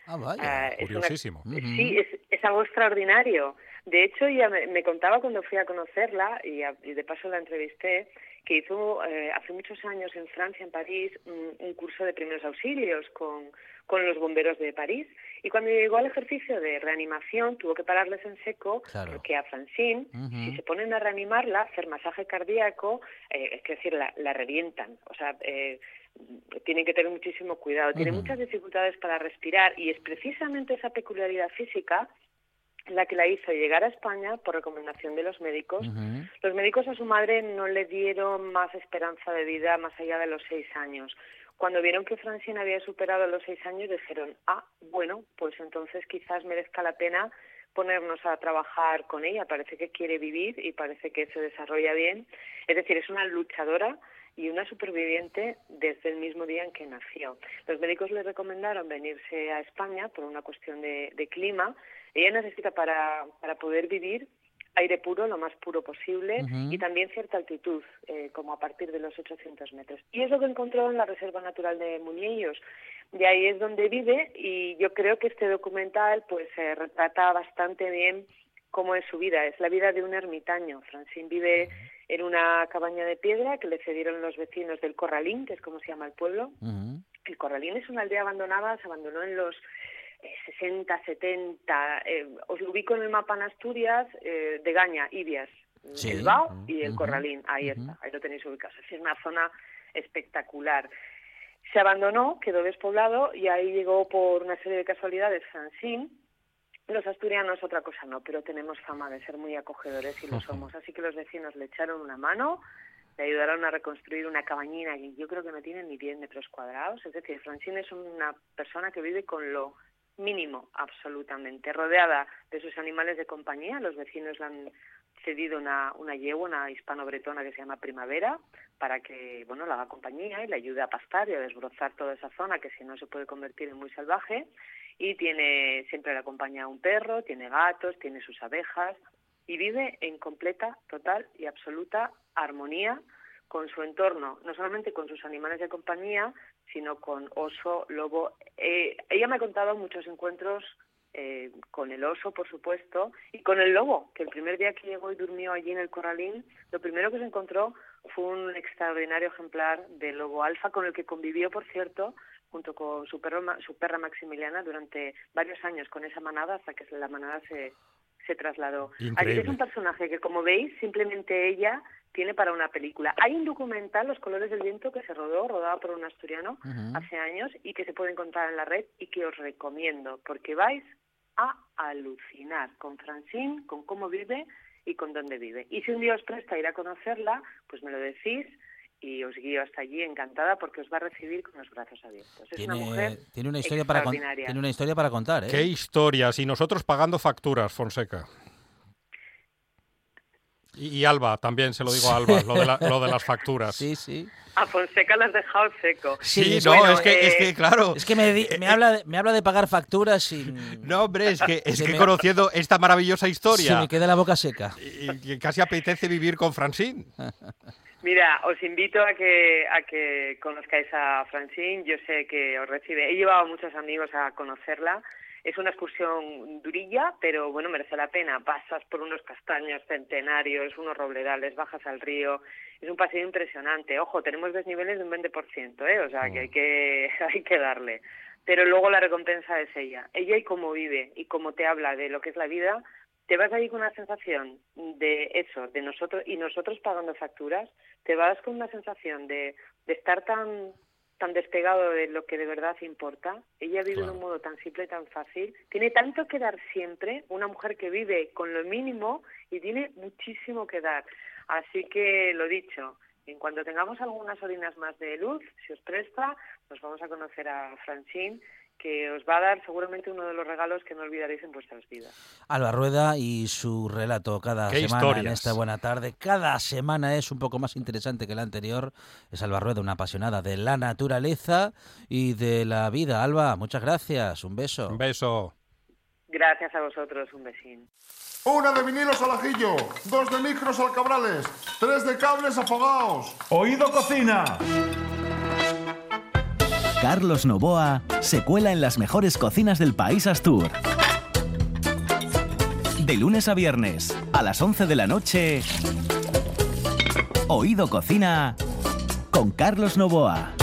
Ah, vaya. Ah, una- Curiosísimo. Sí, es, es algo extraordinario. De hecho, ella me, me contaba cuando fui a conocerla y, a- y de paso la entrevisté que hizo eh, hace muchos años en Francia, en París, un, un curso de primeros auxilios con, con los bomberos de París. Y cuando llegó al ejercicio de reanimación, tuvo que pararles en seco Claro. porque a Francine, si se ponen a reanimarla, hacer masaje cardíaco, eh, es decir, la, la revientan. O sea, eh, tienen que tener muchísimo cuidado. Tiene muchas dificultades para respirar y es precisamente esa peculiaridad física la que la hizo llegar a España por recomendación de los médicos. Los médicos a su madre no le dieron más esperanza de vida más allá de los seis años. Cuando vieron que Francine había superado los seis años, dijeron, ah, bueno, pues entonces quizás merezca la pena ponernos a trabajar con ella. Parece que quiere vivir y parece que se desarrolla bien. Es decir, es una luchadora y una superviviente desde el mismo día en que nació. Los médicos le recomendaron venirse a España por una cuestión de, de clima. Ella necesita para, para poder vivir aire puro, lo más puro posible, y también cierta altitud, eh, como a partir de los 800 metros. Y es lo que encontró en la Reserva Natural de Muniellos. De ahí es donde vive y yo creo que este documental pues eh, retrata bastante bien cómo es su vida. Es la vida de un ermitaño. Francine vive en una cabaña de piedra que le cedieron los vecinos del Corralín, que es como se llama el pueblo. El Corralín es una aldea abandonada, se abandonó en los 60, 70. eh, os lo ubico en el mapa en Asturias, eh, de Gaña, Ibias, Sí. el Bao y el. Corralín. Ahí está, ahí lo tenéis ubicado. Es una zona espectacular. Se abandonó, quedó despoblado y ahí llegó por una serie de casualidades Francine. Los asturianos otra cosa no, pero tenemos fama de ser muy acogedores y lo somos. Así que los vecinos le echaron una mano, le ayudaron a reconstruir una cabañina que yo creo que no tiene ni 10 metros cuadrados. Es decir, Francine es una persona que vive con lo mínimo, absolutamente, rodeada de sus animales de compañía. Los vecinos le han cedido una, una yegua, una hispano-bretona que se llama Primavera, para que, bueno, la haga compañía y le ayude a pastar y a desbrozar toda esa zona que si no se puede convertir en muy salvaje. Y tiene, siempre le acompaña un perro, tiene gatos, tiene sus abejas y vive en completa, total y absoluta armonía con su entorno, no solamente con sus animales de compañía, sino con oso, lobo. Eh, ella me ha contado muchos encuentros eh, con el oso, por supuesto, y con el lobo, que el primer día que llegó y durmió allí en el corralín, lo primero que se encontró fue un extraordinario ejemplar de lobo alfa con el que convivió, por cierto, junto con su, perro, su perra Maximiliana durante varios años con esa manada hasta que la manada se, se trasladó. Así que Increíble. es un personaje que, como veis, simplemente ella tiene para una película. Hay un documental, Los colores del viento, que se rodó, rodado por un asturiano hace años y que se puede encontrar en la red y que os recomiendo porque vais a alucinar con Francine, con cómo vive y con dónde vive. Y si un día os presta ir a conocerla, pues me lo decís y os guío hasta allí encantada porque os va a recibir con los brazos abiertos. Es una mujer Tiene, tiene una historia para extraordinaria. tiene una historia para contar, ¿eh? Qué historias. Y nosotros pagando facturas, Fonseca. Y, y Alba, también se lo digo a Alba, lo de, la- lo de las facturas. Sí, sí. A Fonseca las has dejado seco. Sí, es- no, bueno, es, que, es eh, que, claro. Es que me, di- me habla, de, me habla de pagar facturas sin... No, hombre, es que, es Se que me- conociendo esta maravillosa Se historia, me queda la boca seca. y, y casi apetece vivir con Francine. Mira, os invito a que a que conozcáis a Francine. Yo sé que os recibe. He llevado a muchos amigos a conocerla. Es una excursión durilla, pero bueno, merece la pena. Pasas por unos castaños centenarios, unos robledales, bajas al río. Es un paseo impresionante. Ojo, tenemos desniveles de un 20%, ¿eh? O sea, que hay que, hay que darle. Pero luego la recompensa es ella. Ella y cómo vive y cómo te habla de lo que es la vida te vas ahí con una sensación de eso, de nosotros y nosotros pagando facturas, te vas con una sensación de, de estar tan tan despegado de lo que de verdad importa. Ella vive de un modo tan simple y tan fácil. Tiene tanto que dar siempre, una mujer que vive con lo mínimo y tiene muchísimo que dar. Así que lo dicho, en cuanto tengamos algunas horinas más de luz, si os presta, nos vamos a conocer a Francine, que os va a dar seguramente uno de los regalos que no olvidaréis en vuestras vidas. Alba Rueda y su relato cada semana en esta buena tarde. Cada semana es un poco más interesante que la anterior. Es Alba Rueda, una apasionada de la naturaleza y de la vida. Alba, muchas gracias. Un beso. Un beso. Gracias a vosotros, un besín. Una de vinilos al ajillo, dos de micros al cabrales, tres de cables afogados. Oído cocina. Carlos Novoa se cuela en las mejores cocinas del país Astur. De lunes a viernes, a las 11 de la noche, Oído Cocina con Carlos Novoa.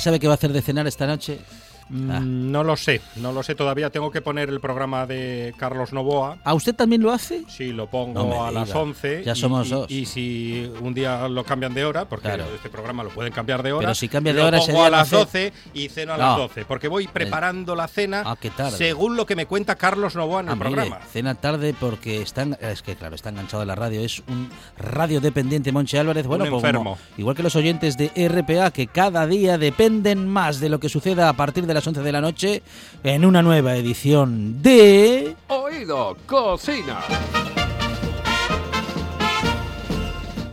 Sabe qué va a hacer de cenar esta noche? Ah. Mm, No lo sé, no lo sé todavía. Tengo que poner el programa de Carlos Novoa. ¿A usted también lo hace? Sí, lo pongo No a las diga. 11. Ya y- somos y, dos. Y si un día lo cambian de hora, porque Claro. este programa lo pueden cambiar de hora. Pero si cambia de lo hora ese pongo a las hace- 12 y ceno a las No. 12. Porque voy preparando la cena Ah, qué tarde. según lo que me cuenta Carlos Novoa en el Ah, mire, programa. cena tarde porque están, es que claro, está enganchado a la radio, es un radio dependiente Monche Álvarez, bueno, Un pues como- enfermo. igual que los oyentes de RPA que cada día dependen más de lo que suceda a partir de las 11 de la noche en una nueva edición de Oído Cocina.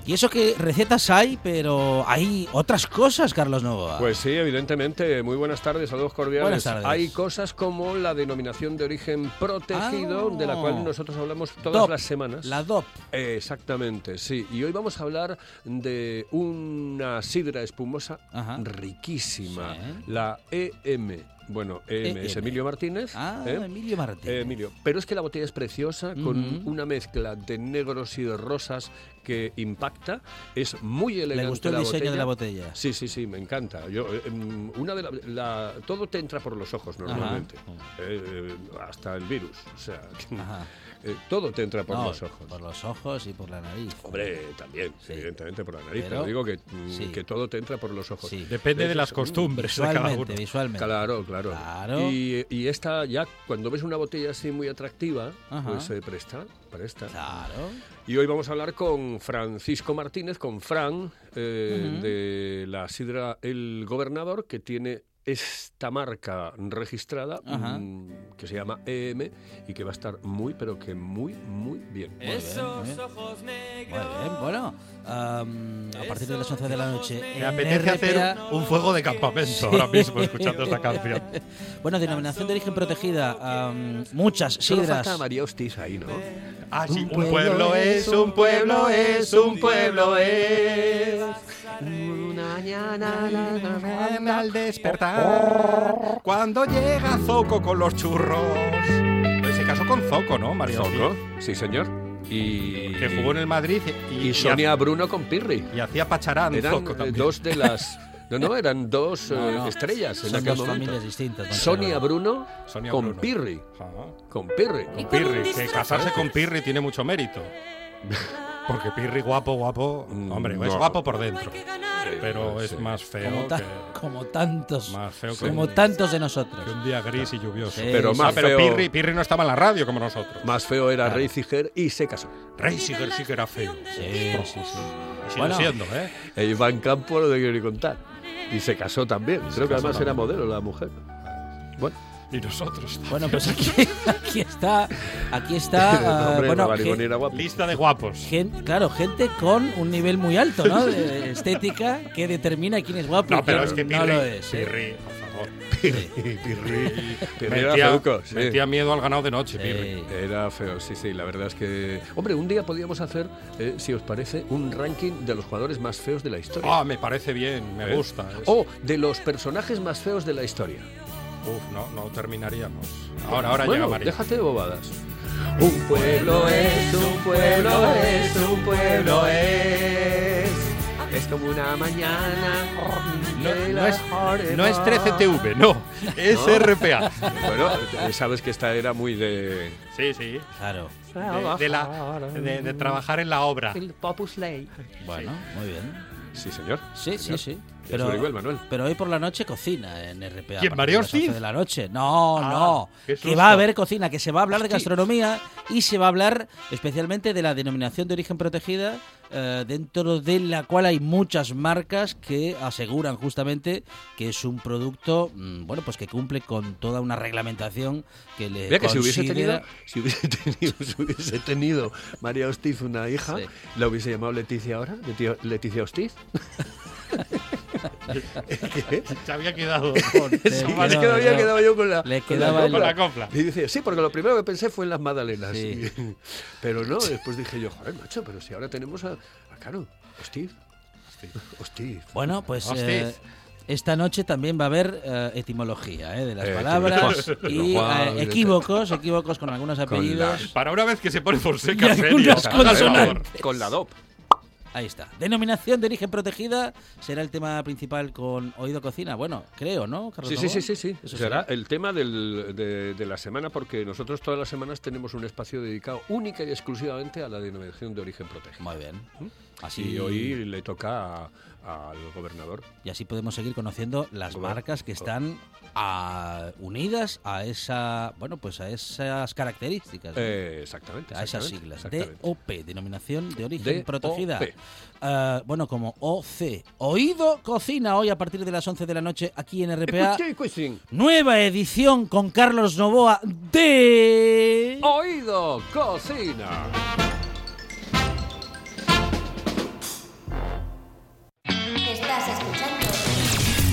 Y eso que recetas hay, pero hay otras cosas, Carlos Novoa. Pues sí, evidentemente. Muy buenas tardes, saludos cordiales. Buenas tardes. Hay cosas como la denominación de origen protegido, Ah. de la cual nosotros hablamos todas DOP, las semanas. La DOP. Eh, Exactamente, sí. Y hoy vamos a hablar de una sidra espumosa Ajá. riquísima, Sí. la EM. Bueno, EM es EM. Emilio Martínez. Ah, ¿eh? Emilio Martínez. Eh, Emilio, pero es que la botella es preciosa, con una mezcla de negros y de rosas que impacta. Es muy elegante. ¿Le gustó el diseño de la botella. Sí, sí, sí, me encanta. Yo, eh, em, una de la, la- todo te entra por los ojos normalmente, Eh, eh, hasta el virus. O sea, Ajá. Eh, todo te entra por No, los ojos. Por los ojos y por la nariz. Hombre, también, Sí. evidentemente por la nariz, Pero- pero, digo que, mm, sí. que todo te entra por los ojos. Sí. Depende de las costumbres de cada Visualmente, uno. visualmente. Claro, claro. Claro. Y, y esta ya, cuando ves una botella así muy atractiva, Ajá. pues se presta, presta. Claro. Y hoy vamos a hablar con Francisco Martínez, con Fran, eh, de la sidra El Gobernador, que tiene esta marca registrada mm, que se llama EM y que va a estar muy, pero que muy, muy bien. Muy bien, muy bien. Muy bien, bueno, am, a partir de las 11 de la noche. Me en apetece hacer un fuego de campamento ahora mismo escuchando esta canción. Bueno, denominación de origen protegida, muchas Solo sidras. falta María Hostiz ahí, ¿no? Ah, sí, un pueblo es, un pueblo es, un pueblo es. Una mañana al despertar, cuando llega Zoco con los churros. En ese caso con Zoco, ¿no, María? Zoco, sí, señor. Y, Que jugó en el Madrid y, y Sonia Bruno con Pirri. Y hacía Pacharán, Eran Zoco eh, también. dos de las. No, no, eran dos No, eh, no, estrellas en son aquel dos momento. familias distintas, Sonia. Bruno Sonia con Bruno. Pirri. Ajá. Con Pirri. Con Pirri, que casarse con Pirri tiene mucho mérito. Porque Pirri guapo, guapo, hombre, es no. guapo por dentro. Pero sí. es más feo Como, ta- que, como tantos. más feo que como un- tantos de nosotros. que un día gris y lluvioso. Sí, Pero sí, más Ah, pero feo- Pirri, Pirri no estaba en la radio como nosotros. Más feo era Claro. Reisiger y se casó. Reisiger sí que era feo. Sí, sí, sí. Y sigue Bueno. siendo, ¿eh? E Iván Campo lo quiero ni contar. Y se casó también. Creo que además era también. modelo la mujer. Bueno, Y nosotros. Bueno, pues aquí, aquí está. Aquí está. hombre, bueno, Mabaliboni gen- era guapo. Lista de guapos. gen- claro, gente con un nivel muy alto, ¿no? De estética que determina quién es guapo No, pero es que no Pirri, lo es. ¿eh? Pirri, por favor. Pirri, Pirri era Metía, feuco, sí. metía miedo al ganado de noche, Pirri. Sí. Era feo, sí, sí, la verdad es que... Hombre, un día podríamos hacer, eh, si os parece, un ranking de los jugadores más feos de la historia. Ah, me parece bien, me ¿Eh? gusta. es- O de los personajes más feos de la historia. Uf, no, no terminaríamos. Ahora, ahora bueno, llega María. déjate de bobadas. Un pueblo es, un pueblo es, un pueblo es. Es como una mañana. No, no es, no es 13TV, no. Es No. RPA. Bueno, eh, sabes que esta era muy de... Sí, sí. Claro. De, de la, de, de trabajar en la obra. El Popus Ley. Bueno, muy bien. Sí, señor. Sí, sí, Señor. sí. Pero, se lo digo el Manuel. pero hoy por la noche cocina en RPA. ¿Quién, 11 Ortiz? de la noche. No, Ah, no. Que va a haber cocina, que se va a hablar de gastronomía y se va a hablar especialmente de la denominación de origen protegida, eh, dentro de la cual hay muchas marcas que aseguran justamente que es un producto, mm, bueno, pues que cumple con toda una reglamentación que le Mira que si hubiese tenido, si hubiese tenido, si hubiese tenido María Hostiz una hija, Sí. la hubiese llamado Leticia ahora, Leti- Leticia Hostiz. Se había quedado con. Sí, es que había quedado yo con la, le con la el- con la copla. Y dice, sí, porque lo primero que pensé fue en las magdalenas. Sí. Y- pero no, después dije yo, joder, macho, pero si ahora tenemos a claro, Hostiz. Hostiz. Bueno, pues eh, esta noche también va a haber eh, etimología eh, de las Eh, palabras y eh, equívocos, equívocos con algunos apellidos. las- Para una vez que se pone serio. favor. consonantes. Con la DOP. Ahí está. Denominación de origen protegida será el tema principal con Oído Cocina. Bueno, creo, ¿no, Carlos? Sí, sí, sí, sí, sí. Eso Será el tema del- de, de la semana porque nosotros todas las semanas tenemos un espacio dedicado única y exclusivamente a la denominación de origen protegido. Muy bien. Así, Y hoy le toca al gobernador. y así podemos seguir conociendo las Gober- marcas que están ah, unidas a esa, bueno, pues a esas características. ¿no? Eh, exactamente. a esas exactamente, siglas. DOP, denominación de origen protegida. Ah, bueno, como OC. Oído Cocina, hoy a partir de las 11 de la noche aquí en RPA. Escuché. Nueva edición con Carlos Novoa de... Oído Cocina.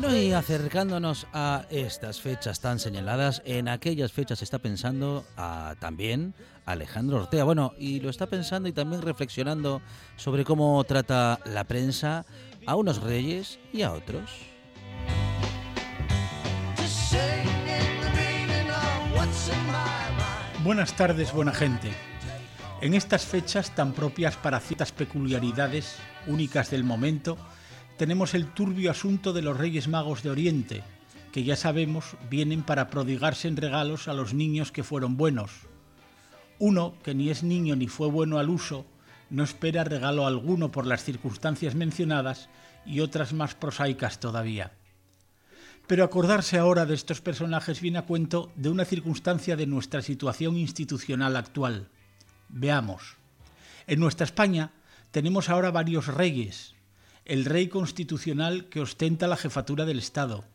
Bueno, y acercándonos a estas fechas tan señaladas, en aquellas fechas está pensando a, también Alejandro Ortega. Bueno, y lo está pensando y también reflexionando sobre cómo trata la prensa a unos reyes y a otros. Buenas tardes, buena gente. En estas fechas tan propias para ciertas peculiaridades únicas del momento, tenemos el turbio asunto de los Reyes Magos de Oriente, que ya sabemos vienen para prodigarse en regalos a los niños que fueron buenos. Uno, que ni es niño ni fue bueno al uso, no espera regalo alguno por las circunstancias mencionadas y otras más prosaicas todavía. Pero acordarse ahora de estos personajes viene a cuento de una circunstancia de nuestra situación institucional actual. Veamos. En nuestra España tenemos ahora varios reyes. El rey constitucional que ostenta la jefatura del Estado,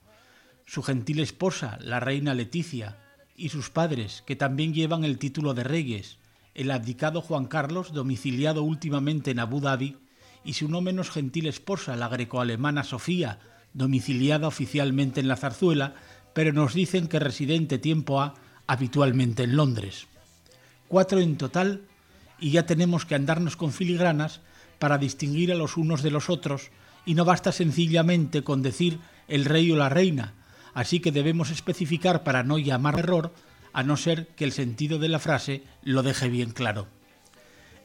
su gentil esposa, la reina Leticia, y sus padres, que también llevan el título de reyes, el abdicado Juan Carlos, domiciliado últimamente en Abu Dhabi, y su no menos gentil esposa, la grecoalemana Sofía, domiciliada oficialmente en la Zarzuela, pero nos dicen que residente tiempo A habitualmente en Londres. Cuatro en total, y ya tenemos que andarnos con filigranas para distinguir a los unos de los otros, y no basta sencillamente con decir el rey o la reina, así que debemos especificar para no llamar error, a no ser que el sentido de la frase lo deje bien claro.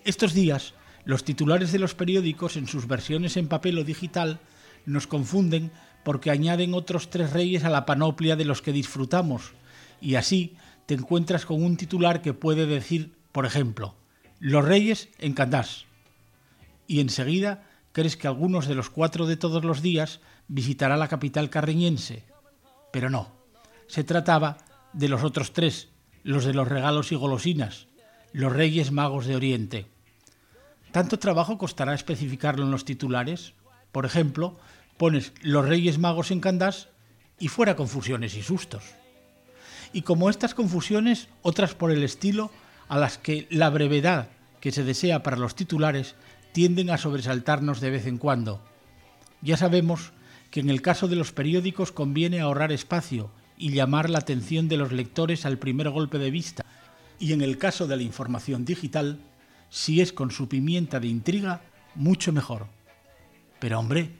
Estos días, los titulares de los periódicos en sus versiones en papel o digital nos confunden porque añaden otros tres reyes a la panoplia de los que disfrutamos, y así te encuentras con un titular que puede decir, por ejemplo, los reyes en Candás, y enseguida crees que algunos de los cuatro de todos los días visitará la capital carreñense, pero no, se trataba de los otros tres, los de los regalos y golosinas, los reyes magos de Oriente. ¿Tanto trabajo costará especificarlo en los titulares? Por ejemplo, pones los reyes magos en Candás y fuera confusiones y sustos. Y como estas confusiones, otras por el estilo, a las que la brevedad que se desea para los titulares tienden a sobresaltarnos de vez en cuando. Ya sabemos que en el caso de los periódicos conviene ahorrar espacio y llamar la atención de los lectores al primer golpe de vista, y en el caso de la información digital, si es con su pimienta de intriga, mucho mejor. Pero hombre,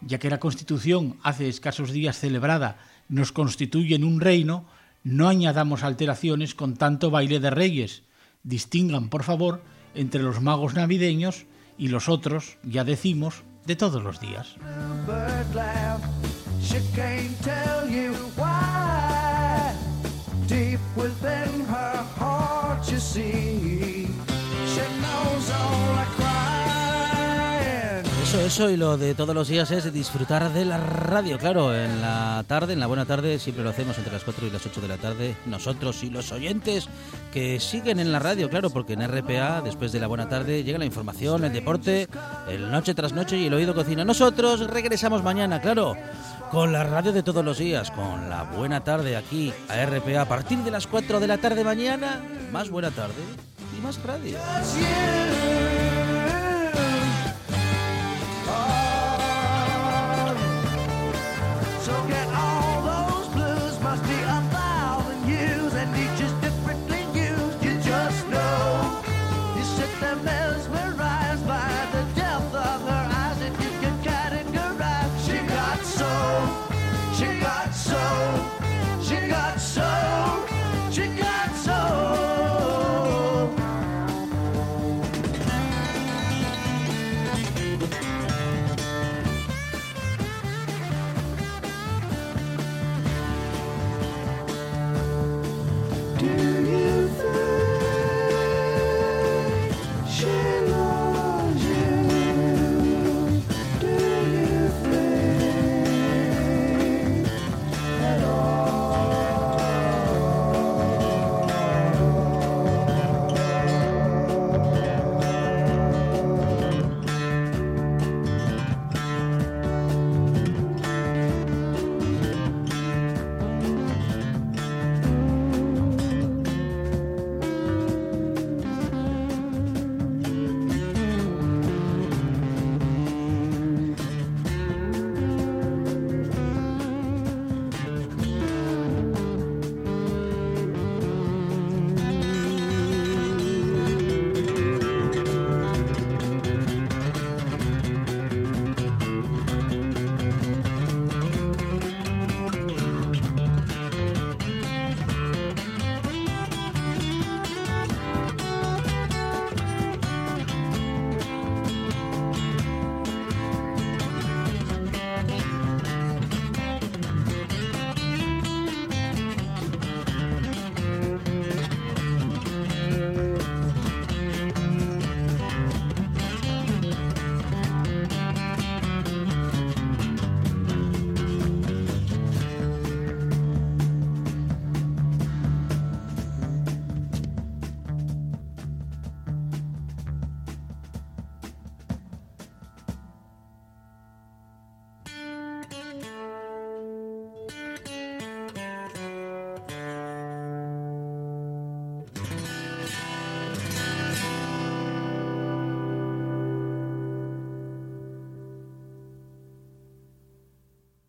ya que la Constitución hace escasos días celebrada nos constituye en un reino, no añadamos alteraciones con tanto baile de reyes. Distingan, por favor, entre los magos navideños y los otros, ya decimos, de todos los días. Eso, y lo de todos los días es disfrutar de la radio, claro, en la tarde, en la buena tarde, siempre lo hacemos entre las 4 y las 8 de la tarde, nosotros y los oyentes que siguen en la radio, claro, porque en RPA, después de la buena tarde, llega la información, el deporte, el noche tras noche y el oído cocina. Nosotros regresamos mañana, claro, con la radio de todos los días, con la buena tarde aquí a RPA, a partir de las 4 de la tarde mañana, más buena tarde y más radio.